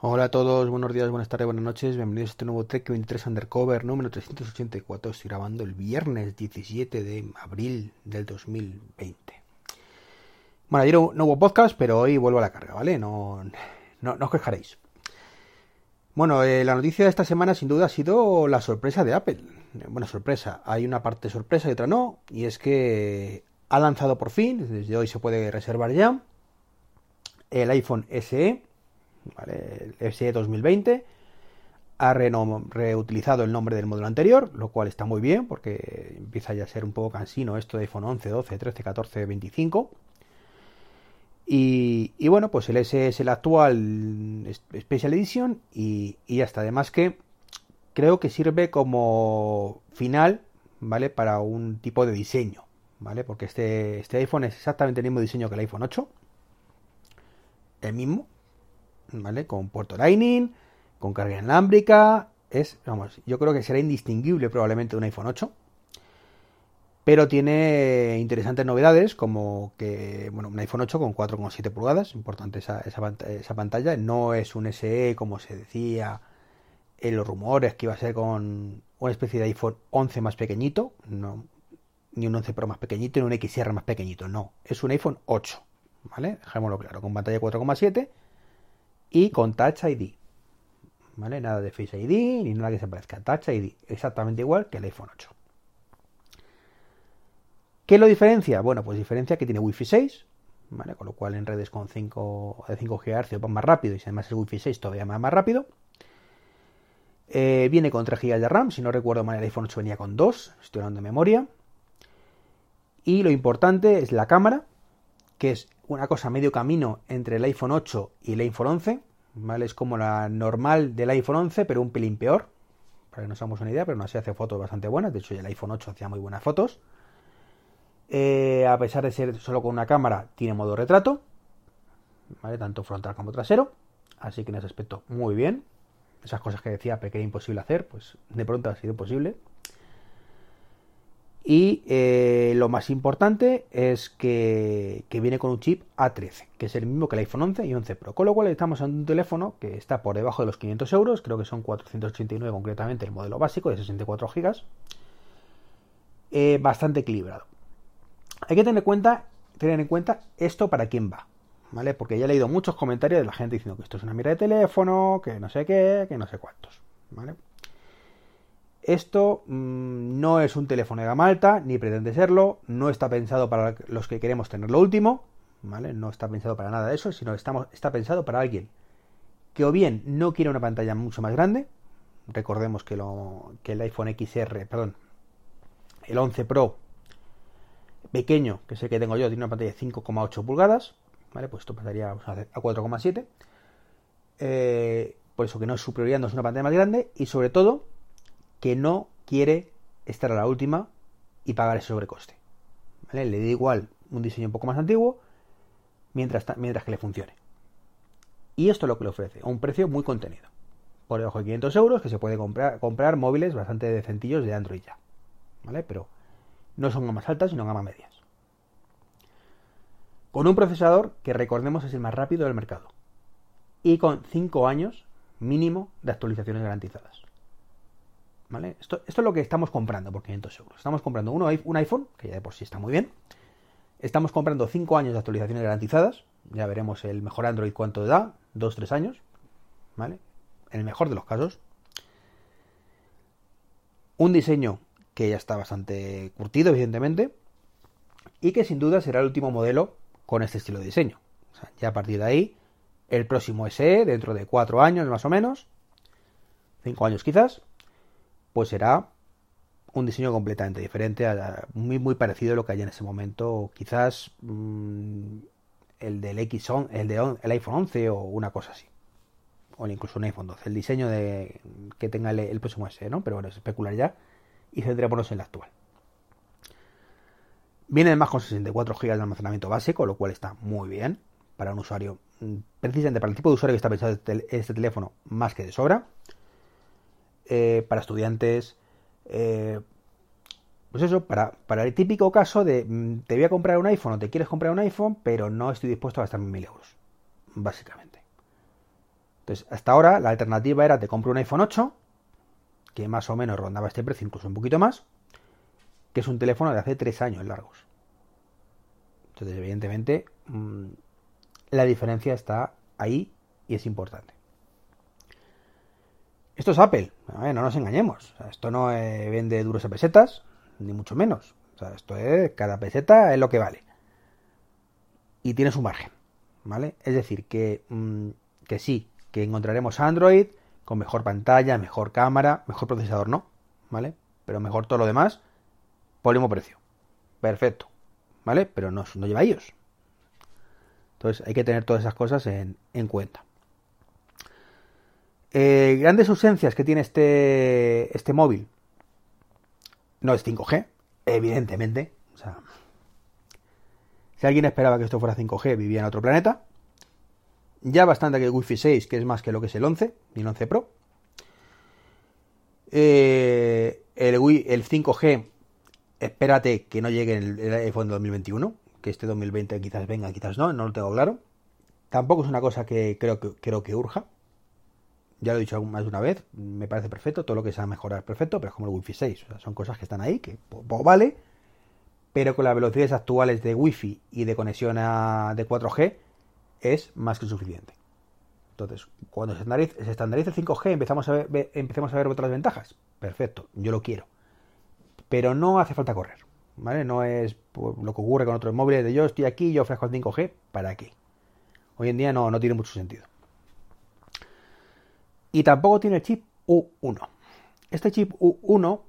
Hola a todos, buenos días, buenas tardes, buenas noches, bienvenidos a este nuevo Trek 23 Undercover número 384. Estoy grabando el viernes 17 de abril del 2020. Bueno, ayer no hubo podcast, pero hoy vuelvo a la carga, ¿vale? No, no, os quejaréis. Bueno, eh, la noticia de esta semana sin duda ha sido la sorpresa de Apple. Bueno, sorpresa, hay una parte sorpresa y otra no, y es que ha lanzado por fin, desde hoy se puede reservar ya, el iPhone SE el SE 2020 ha reutilizado el nombre del modelo anterior, lo cual está muy bien porque empieza ya a ser un poco cansino esto de iPhone 11, 12, 13, 14, 25. Y, bueno, pues el S es el actual Special Edition y, ya está. Además que creo que sirve como final, ¿vale? Para un tipo de diseño, ¿vale? Porque este, este iPhone es exactamente el mismo diseño que el iPhone 8. El mismo, Con puerto Lightning, con carga inalámbrica, es, vamos, yo creo que será indistinguible probablemente de un iPhone 8. Pero tiene interesantes novedades como que, bueno, un iPhone 8 con 4,7 pulgadas, importante esa, esa, pantalla, no es un SE como se decía en los rumores que iba a ser con una especie de iPhone 11 más pequeñito, no, ni un 11 Pro más pequeñito, ni un XR más pequeñito, no, es un iPhone 8, ¿vale? Dejémoslo claro, con pantalla 4,7 y con Touch ID. ¿Vale? Nada de Face ID ni nada que se parezca. Touch ID, exactamente igual que el iPhone 8. ¿Qué lo diferencia? Bueno, pues diferencia que tiene Wi-Fi 6, ¿vale? Con lo cual en redes con 5 de 5 GHz va más rápido y además el Wi-Fi 6 todavía más, más rápido. Eh, viene con 3 GB de RAM, si no recuerdo mal el iPhone 8 venía con 2, estoy hablando de memoria. Y lo importante es la cámara, que es una cosa medio camino entre el iPhone 8 y el iPhone 11, ¿vale? Es como la normal del iPhone 11, pero un pelín peor, para que nos hagamos una idea, pero no así hace fotos bastante buenas, de hecho el iPhone 8 hacía muy buenas fotos. Eh, a pesar de ser solo con una cámara, tiene modo retrato, ¿vale? Tanto frontal como trasero, así que en ese aspecto muy bien. Esas cosas que decía que era imposible hacer, pues de pronto ha sido posible. Y eh, lo más importante es que, viene con un chip A13, que es el mismo que el iPhone 11 y 11 Pro. Con lo cual estamos en un teléfono que está por debajo de los 500 euros, creo que son 489 concretamente el modelo básico de 64 GB, eh, bastante equilibrado. Hay que tener, cuenta, tener en cuenta esto para quién va, ¿vale? Porque ya he leído muchos comentarios de la gente diciendo que esto es una mira de teléfono, que no sé qué, que no sé cuántos, ¿vale? Esto mm, no es un teléfono de gama alta, ni pretende serlo, no está pensado para los que queremos tener lo último, ¿vale? No está pensado para nada de eso, sino estamos, está pensado para alguien que o bien no quiere una pantalla mucho más grande, recordemos que, lo, que el iPhone XR, perdón, el 11 Pro pequeño, que es el que tengo yo, tiene una pantalla de 5,8 pulgadas, ¿vale? Pues esto pasaría a 4,7. Eh, por eso que no es su prioridad, no es una pantalla más grande, y sobre todo que no quiere estar a la última y pagar ese sobrecoste. Le da igual un diseño un poco más antiguo mientras, mientras que le funcione. Y esto es lo que le ofrece, a un precio muy contenido. Por debajo de 500 euros que se puede comprar, comprar móviles bastante decentillos de Android ya. ¿Vale? Pero no son gamas altas, sino gamas medias. Con un procesador que recordemos es el más rápido del mercado. Y con 5 años mínimo de actualizaciones garantizadas. Esto, es lo que estamos comprando por 500 euros. Estamos comprando un iPhone, que ya de por sí está muy bien. Estamos comprando 5 años de actualizaciones garantizadas. Ya veremos el mejor Android cuánto da, 2-3 años. ¿Vale? En el mejor de los casos. Un diseño que ya está bastante curtido, evidentemente. Y que sin duda será el último modelo con este estilo de diseño. ya a partir de ahí, el próximo SE, dentro de 4 años más o menos. 5 años quizás pues será un diseño completamente diferente, muy, muy parecido a lo que hay en ese momento, quizás mm, el del X, el de el iPhone 11 o una cosa así, o incluso un iPhone 12, el diseño de que tenga el, próximo S, ¿no? Pero bueno, es especular ya y centrémonos en el actual. Viene además con 64 GB de almacenamiento básico, lo cual está muy bien para un usuario, mm, precisamente para el tipo de usuario que está pensado este, este teléfono, más que de sobra. Eh, para estudiantes. Eh, pues eso, para, el típico caso de mm, te voy a comprar un iPhone o te quieres comprar un iPhone, pero no estoy dispuesto a gastar mil euros, básicamente. Entonces, hasta ahora la alternativa era te compro un iPhone 8, que más o menos rondaba este precio, incluso un poquito más, que es un teléfono de hace tres años largos. Entonces, evidentemente, mm, la diferencia está ahí y es importante. Esto es Apple, no nos engañemos. esto no eh, vende duros a pesetas, ni mucho menos. O sea, esto es, cada peseta es lo que vale. Y tiene su margen, ¿vale? Es decir, que, mm, que sí, que encontraremos Android con mejor pantalla, mejor cámara, mejor procesador, no, ¿vale? Pero mejor todo lo demás por el mismo precio. Perfecto, ¿vale? Pero no, no lleva ellos. Entonces hay que tener todas esas cosas en, cuenta. Eh, grandes ausencias que tiene este, este móvil. No es 5G, evidentemente. O sea, si alguien esperaba que esto fuera 5G, vivía en otro planeta. Ya bastante que el Wi-Fi 6, que es más que lo que es el 11 y el 11 Pro. Eh, el, el 5G, espérate que no llegue el, el iPhone 2021, que este 2020 quizás venga, quizás no, no lo tengo claro. Tampoco es una cosa que creo que, creo que urja. Ya lo he dicho más de una vez, me parece perfecto, todo lo que sea mejorar perfecto, pero es como el Wi-Fi 6, son cosas que están ahí, que pues, vale, pero con las velocidades actuales de Wi-Fi y de conexión de 4G es más que suficiente. Entonces, cuando se estandarice, el 5G, empezamos a ver, empecemos a ver otras ventajas. Perfecto, yo lo quiero. Pero no hace falta correr. ¿Vale? No es lo que ocurre con otros móviles de yo estoy aquí, yo ofrezco el 5G, ¿para qué? Hoy en día no, no tiene mucho sentido. Y tampoco tiene el chip U1. Este chip U1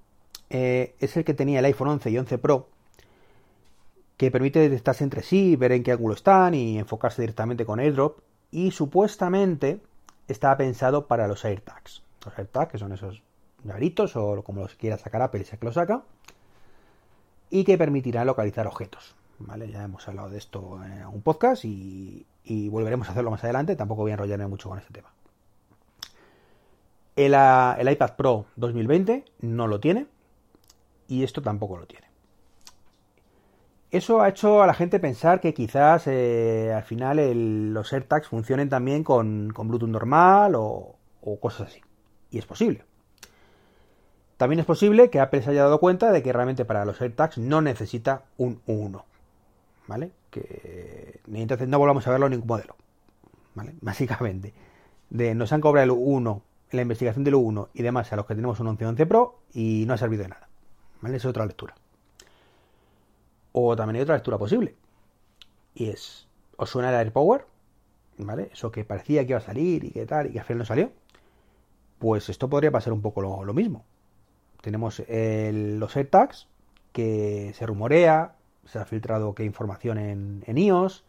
eh, es el que tenía el iPhone 11 y 11 Pro, que permite detectarse entre sí, ver en qué ángulo están y enfocarse directamente con AirDrop. Y supuestamente está pensado para los AirTags. Los AirTags, que son esos garitos o como los quiera sacar Apple, si es que lo saca. Y que permitirá localizar objetos. ¿Vale? Ya hemos hablado de esto en un podcast y, volveremos a hacerlo más adelante. Tampoco voy a enrollarme mucho con este tema. El, el iPad Pro 2020 no lo tiene y esto tampoco lo tiene. Eso ha hecho a la gente pensar que quizás eh, al final los AirTags funcionen también con, Bluetooth normal o, cosas así. Y es posible. También es posible que Apple se haya dado cuenta de que realmente para los AirTags no necesita un 1. ¿Vale? Que entonces no volvamos a verlo en ningún modelo. ¿Vale? Básicamente. De, nos han cobrado el 1, la investigación del 1 y demás a los que tenemos un 11 11 Pro y no ha servido de nada. ¿Vale? Esa es otra lectura. O también hay otra lectura posible. Y es, ¿os suena el AirPower? ¿Vale? Eso que parecía que iba a salir y que tal, y que al final no salió. Pues esto podría pasar un poco lo, mismo. Tenemos los AirTags, que se rumorea, se ha filtrado hay información en, en iOS.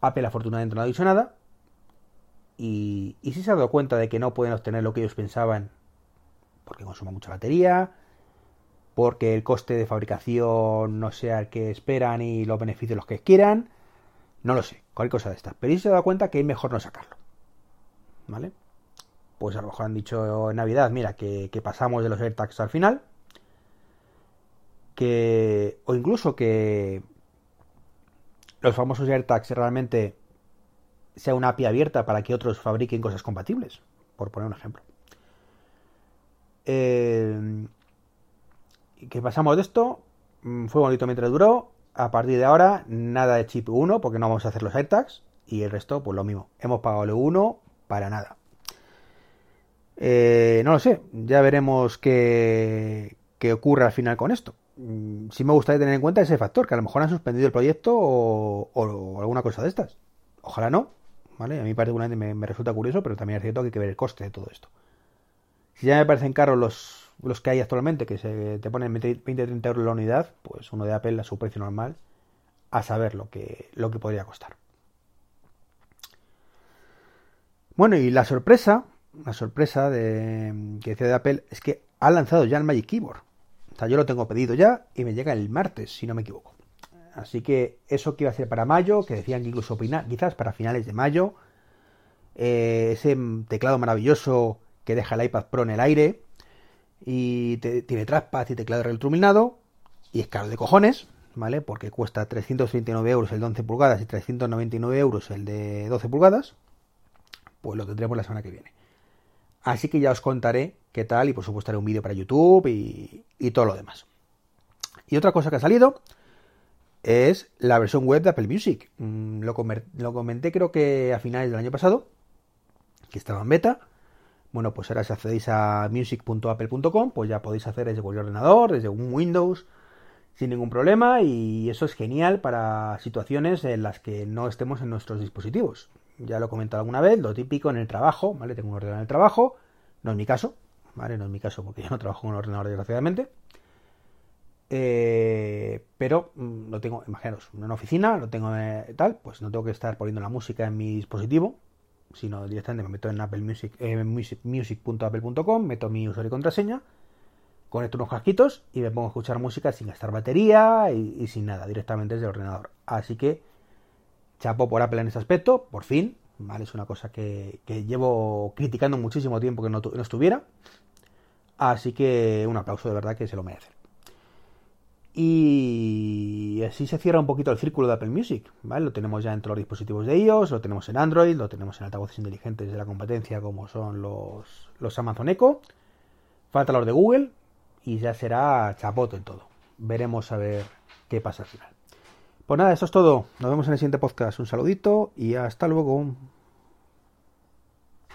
Apple afortunadamente no ha dicho nada. Y, y si se ha dado cuenta de que no pueden obtener lo que ellos pensaban porque consuma mucha batería, porque el coste de fabricación no sea el que esperan y los beneficios los que quieran. No lo sé, cualquier cosa de estas. Pero si se da cuenta que es mejor no sacarlo. ¿Vale? Pues a lo mejor han dicho en Navidad, mira, que, pasamos de los AirTags al final. Que. O incluso que. Los famosos AirTags realmente sea una API abierta para que otros fabriquen cosas compatibles. Por poner un ejemplo. Eh, que pasamos de esto, mm, fue bonito mientras duró, a partir de ahora nada de chip 1 porque no vamos a hacer los AirTags y el resto pues lo mismo, hemos pagado el 1 para nada. Eh, no lo sé, ya veremos qué, qué, ocurre al final con esto. Mm, sí me gustaría tener en cuenta ese factor, que a lo mejor han suspendido el proyecto o, alguna cosa de estas. Ojalá no, A mí particularmente me, me resulta curioso, pero también es cierto que hay que ver el coste de todo esto. Si ya me parecen caros los los que hay actualmente, que se te ponen 20-30 euros la unidad, pues uno de Apple a su precio normal, a saber lo que, lo que podría costar. Bueno, y la sorpresa, la sorpresa de, que decía de Apple es que ha lanzado ya el Magic Keyboard. O sea, yo lo tengo pedido ya y me llega el martes, si no me equivoco. Así que eso que iba a ser para mayo, que decían que incluso quizás para finales de mayo, eh, ese teclado maravilloso que deja el iPad Pro en el aire, y tiene trackpad y teclado retroiluminado y es caro de cojones, ¿vale? Porque cuesta 339 euros el de 11 pulgadas y 399 euros el de 12 pulgadas. pues lo tendremos la semana que viene. Así que ya os contaré qué tal y por supuesto haré un vídeo para YouTube y, todo lo demás. Y otra cosa que ha salido es la versión web de Apple Music. Mm, lo, lo comenté creo que a finales del año pasado, que estaba en beta. Bueno, pues ahora si accedéis a music.apple.com, pues ya podéis hacer desde cualquier ordenador, desde un Windows, sin ningún problema y eso es genial para situaciones en las que no estemos en nuestros dispositivos. Ya lo he comentado alguna vez, lo típico en el trabajo, ¿vale? Tengo un ordenador en el trabajo, no es mi caso, ¿vale? No es mi caso porque yo no trabajo con un ordenador desgraciadamente. Eh, pero mm, lo tengo, imaginaos, en una oficina, lo tengo eh, tal, pues no tengo que estar poniendo la música en mi dispositivo, sino directamente me meto en Apple Music, eh, music.apple.com, meto mi usuario y contraseña conecto unos casquitos y me pongo a escuchar música sin gastar batería y, sin nada, directamente desde el ordenador. Así que chapo por Apple en ese aspecto, por fin, ¿vale? Es una cosa que, llevo criticando muchísimo tiempo que no, estuviera. Así que un aplauso de verdad que se lo merece. Y así se cierra un poquito el círculo de Apple Music, ¿vale? Lo tenemos ya en todos los dispositivos de iOS, lo tenemos en Android, lo tenemos en altavoces inteligentes de la competencia como son los, los Amazon Echo. Falta los de Google, y ya será chapoto en todo. Veremos a ver qué pasa al final. Pues nada, eso es todo. Nos vemos en el siguiente podcast. Un saludito y hasta luego.